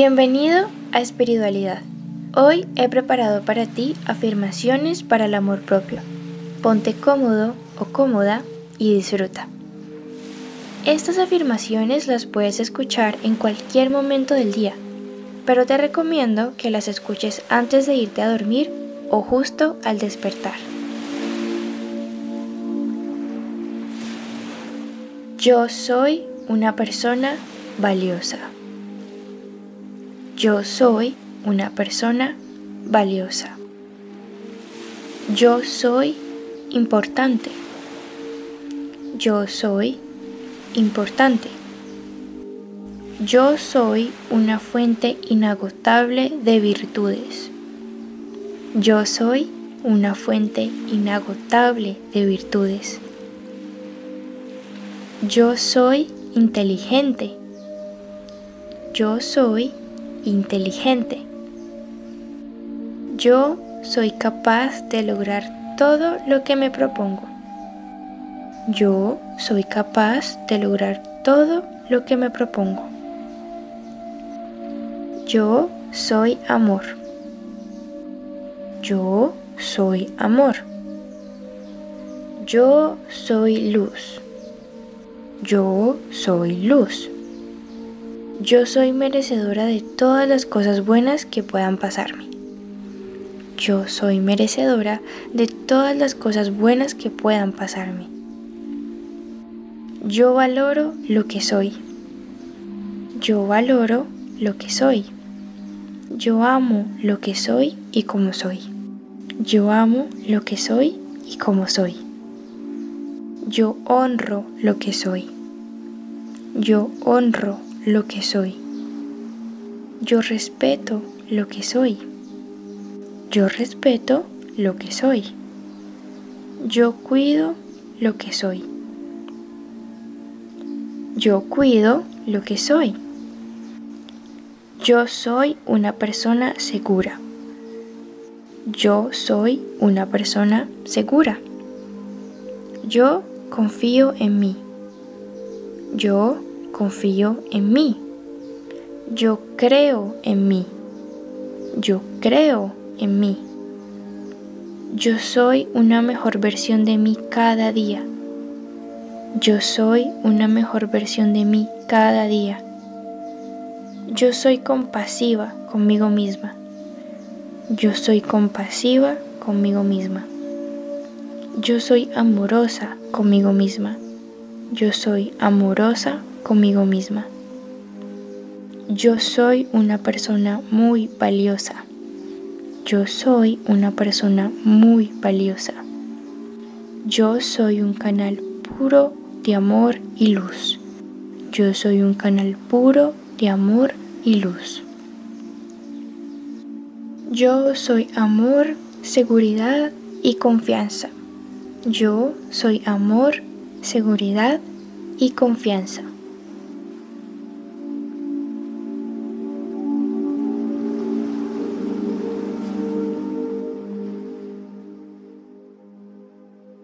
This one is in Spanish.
Bienvenido a Espiritualidad. Hoy he preparado para ti afirmaciones para el amor propio. Ponte cómodo o cómoda y disfruta. Estas afirmaciones las puedes escuchar en cualquier momento del día, pero te recomiendo que las escuches antes de irte a dormir o justo al despertar. Yo soy una persona valiosa. Yo soy una persona valiosa. Yo soy importante. Yo soy importante. Yo soy una fuente inagotable de virtudes. Yo soy una fuente inagotable de virtudes. Yo soy inteligente. Yo soy inteligente. Yo soy capaz de lograr todo lo que me propongo. Yo soy capaz de lograr todo lo que me propongo. Yo soy amor. Yo soy amor. Yo soy luz. Yo soy luz. Yo soy merecedora de todas las cosas buenas que puedan pasarme. Yo soy merecedora de todas las cosas buenas que puedan pasarme. Yo valoro lo que soy. Yo valoro lo que soy. Yo amo lo que soy y como soy. Yo amo lo que soy y como soy. Yo honro lo que soy. Yo honro lo que soy. Yo respeto lo que soy. Yo respeto lo que soy. Yo cuido lo que soy. Yo cuido lo que soy. Yo soy una persona segura. Yo soy una persona segura. Yo confío en mí. Yo confío en mí. Yo creo en mí. Yo creo en mí. Yo soy una mejor versión de mí cada día. Yo soy una mejor versión de mí cada día. Yo soy compasiva conmigo misma. Yo soy compasiva conmigo misma. Yo soy amorosa conmigo misma. Yo soy amorosa conmigo misma. Yo soy una persona muy valiosa. Yo soy una persona muy valiosa. Yo soy un canal puro de amor y luz. Yo soy un canal puro de amor y luz. Yo soy amor, seguridad y confianza. Yo soy amor, seguridad y confianza.